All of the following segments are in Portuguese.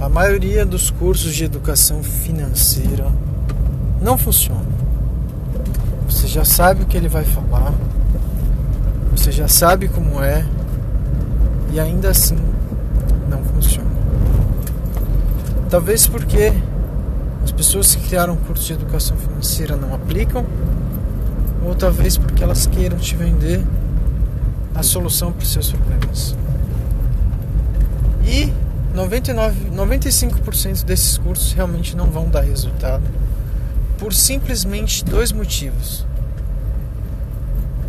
a maioria dos cursos de educação financeira não funciona. Você já sabe o que ele vai falar, você já sabe como é, e ainda assim não funciona. Talvez porque as pessoas que criaram o curso de educação financeira não aplicam, ou talvez porque elas queiram te vender a solução para os seus problemas. E 99, 95% desses cursos realmente não vão dar resultado. Por simplesmente dois motivos.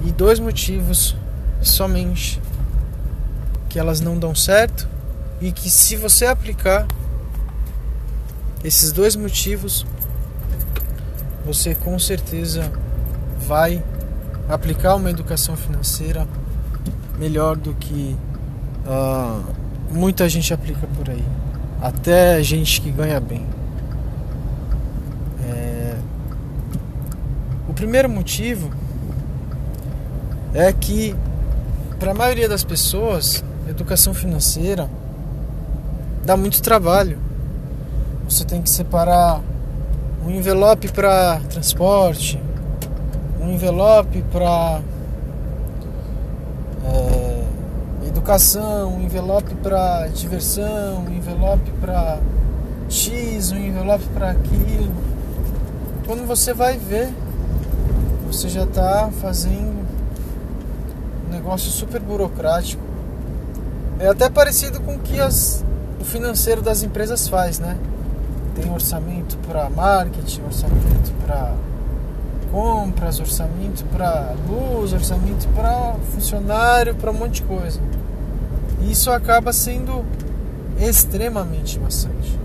E dois motivos somente. Que elas não dão certo. E que se você aplicar esses dois motivos, você com certeza vai aplicar uma educação financeira melhor do que uh, muita gente aplica por aí. Até gente que ganha bem. É... O primeiro motivo é que, para a maioria das pessoas, educação financeira dá muito trabalho. Você tem que separar um envelope para transporte, um envelope para é, educação, um envelope para diversão, um envelope para X, um envelope para aquilo. Quando você vai ver, você já está fazendo um negócio super burocrático. É até parecido com o que as, o financeiro das empresas faz, né? Tem orçamento para marketing, orçamento para compras, orçamento para luz, orçamento para funcionário, para um monte de coisa. E isso acaba sendo extremamente maçante.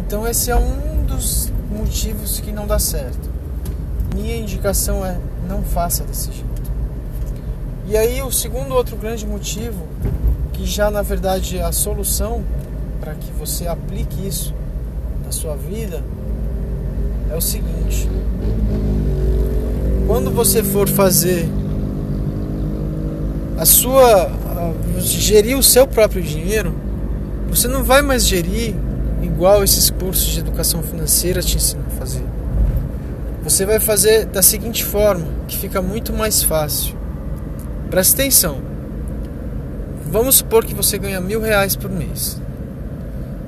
Então esse é um dos motivos que não dá certo. Minha indicação é não faça desse jeito. E aí o segundo outro grande motivo, que já na verdade é a solução para que você aplique isso na sua vida, é o seguinte: quando você for fazer a sua gerir o seu próprio dinheiro, você não vai mais gerir igual esses cursos de educação financeira te ensinam a fazer. Você vai fazer da seguinte forma, que fica muito mais fácil. Presta atenção. Vamos supor que você ganha mil reais por mês.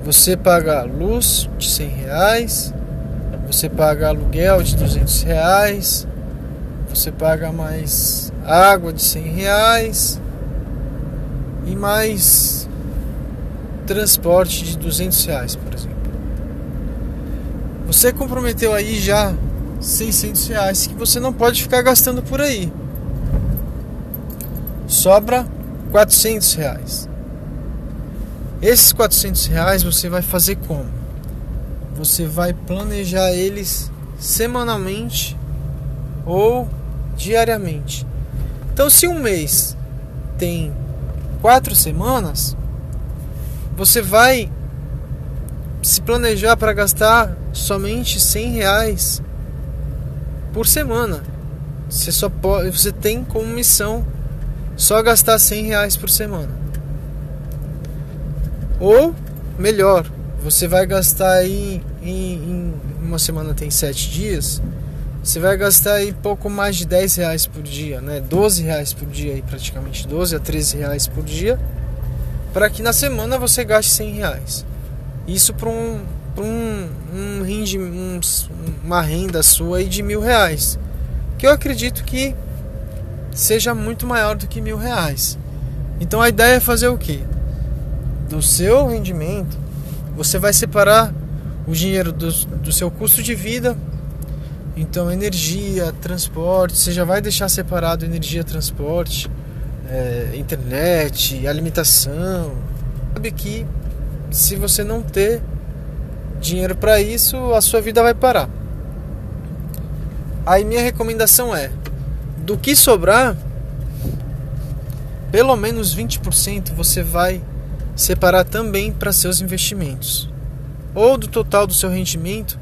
Você paga luz de cem reais, você paga aluguel de 200 reais, você paga mais água de 100 reais e mais transporte de 200 reais, por exemplo. Você comprometeu aí já 600 reais que você não pode ficar gastando por aí. Sobra 400 reais. Esses 400 reais você vai fazer como? você vai planejar eles semanalmente ou diariamente. Então, se um mês tem quatro semanas, você vai se planejar para gastar somente 100 reais por semana. Você só pode, você tem como missão só gastar 100 reais por semana. Ou melhor, você vai gastar aí em, em, uma semana tem sete dias, você vai gastar aí pouco mais de 10 reais por dia, né? 12 reais por dia aí praticamente, 12 a 13 reais por dia, para que na semana você gaste 100 reais. Isso para um, um, um, rende, um, uma renda sua aí de mil reais, que eu acredito que seja muito maior do que mil reais. Então a ideia é fazer o que? Do seu rendimento, você vai separar o dinheiro do, do seu custo de vida. Então, energia, transporte, você já vai deixar separado energia, transporte, é, internet, alimentação. Sabe que se você não ter dinheiro para isso, a sua vida vai parar. Aí minha recomendação é: do que sobrar, pelo menos 20% você vai separar também para seus investimentos ou do total do seu rendimento,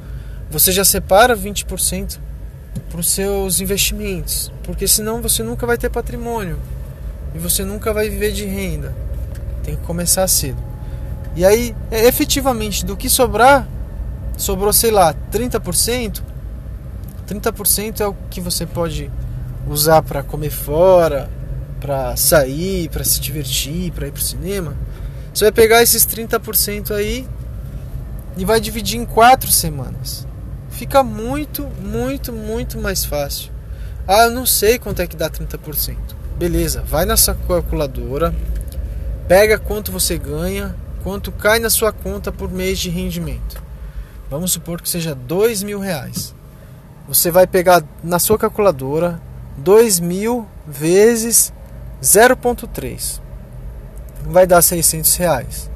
você já separa 20% para os seus investimentos, porque senão você nunca vai ter patrimônio e você nunca vai viver de renda. Tem que começar cedo. E aí, é, efetivamente, do que sobrar, sobrou, sei lá, 30%. 30% é o que você pode usar para comer fora, para sair, para se divertir, para ir pro cinema. Você vai pegar esses 30% aí e vai dividir em quatro semanas. Fica muito, muito, muito mais fácil. Ah, eu não sei quanto é que dá 30%. Beleza, vai na sua calculadora, pega quanto você ganha, quanto cai na sua conta por mês de rendimento. Vamos supor que seja dois mil reais. Você vai pegar na sua calculadora dois mil vezes 0,3 vai dar 600 reais.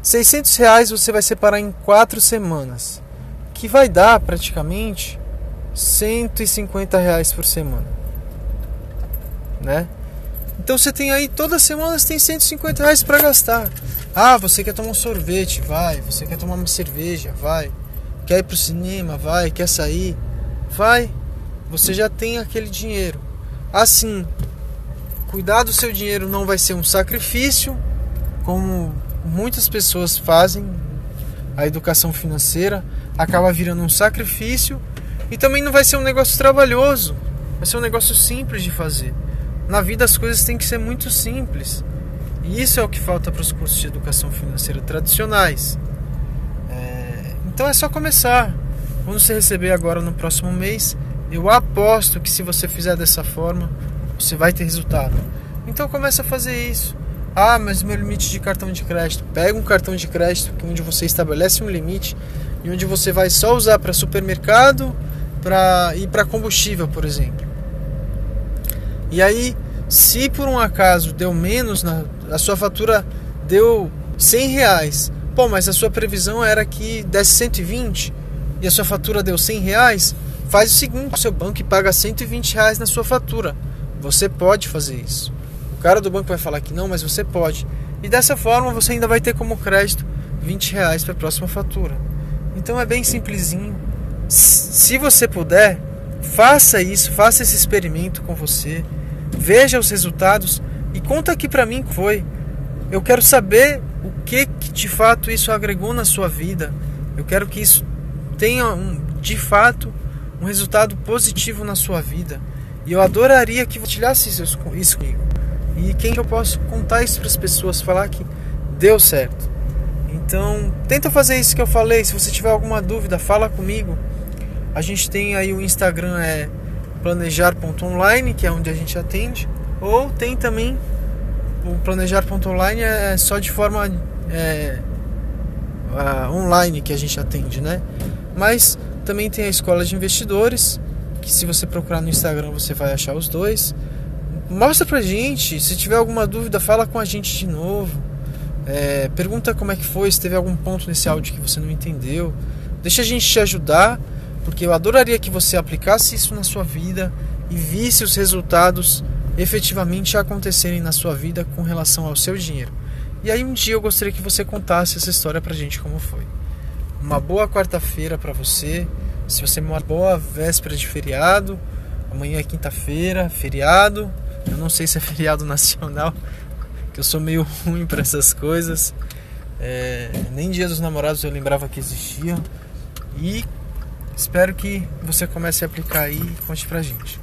600 reais você vai separar em quatro semanas, que vai dar praticamente 150 reais por semana, né? Então você tem aí toda semana você tem 150 reais para gastar. Ah, você quer tomar um sorvete, vai. Você quer tomar uma cerveja, vai. Quer ir pro cinema, vai. Quer sair, vai. Você já tem aquele dinheiro. Assim, cuidar do seu dinheiro não vai ser um sacrifício, como muitas pessoas fazem. A educação financeira acaba virando um sacrifício e também não vai ser um negócio trabalhoso, vai ser um negócio simples de fazer. Na vida as coisas têm que ser muito simples. E isso é o que falta para os cursos de educação financeira tradicionais. É... Então é só começar. Quando você receber agora no próximo mês, eu aposto que se você fizer dessa forma, você vai ter resultado. Então começa a fazer isso. Ah, mas meu limite de cartão de crédito. Pega um cartão de crédito onde você estabelece um limite e onde você vai só usar para supermercado, para ir para combustível, por exemplo. E aí, se por um acaso deu menos, na, a sua fatura deu 100 reais. Pô, mas a sua previsão era que desse 120 e a sua fatura deu 100 reais. Faz o seguinte, o seu banco paga 120 reais na sua fatura. Você pode fazer isso. O cara do banco vai falar que não, mas você pode. E dessa forma você ainda vai ter como crédito 20 reais para a próxima fatura. Então é bem simplesinho. Se você puder, faça isso, faça esse experimento com você, veja os resultados e conta aqui para mim que foi. Eu quero saber o que, que de fato isso agregou na sua vida. Eu quero que isso tenha um, de fato um resultado positivo na sua vida. E eu adoraria que compartilhasse isso, isso comigo. E quem que eu posso contar isso para as pessoas, falar que deu certo. Então, tenta fazer isso que eu falei. Se você tiver alguma dúvida, fala comigo. A gente tem aí o Instagram é planejar.online, que é onde a gente atende. Ou tem também o planejar.online é só de forma é, online que a gente atende, né? Mas também tem a escola de investidores que se você procurar no Instagram você vai achar os dois. Mostra pra gente, se tiver alguma dúvida, fala com a gente de novo. É, pergunta como é que foi, se teve algum ponto nesse áudio que você não entendeu. Deixa a gente te ajudar, porque eu adoraria que você aplicasse isso na sua vida e visse os resultados efetivamente acontecerem na sua vida com relação ao seu dinheiro. E aí um dia eu gostaria que você contasse essa história pra gente como foi. Uma boa quarta-feira para você. Se você uma boa véspera de feriado, amanhã é quinta-feira, feriado. Eu não sei se é feriado nacional, que eu sou meio ruim para essas coisas. É, nem Dia dos Namorados eu lembrava que existia. E espero que você comece a aplicar aí e conte pra gente.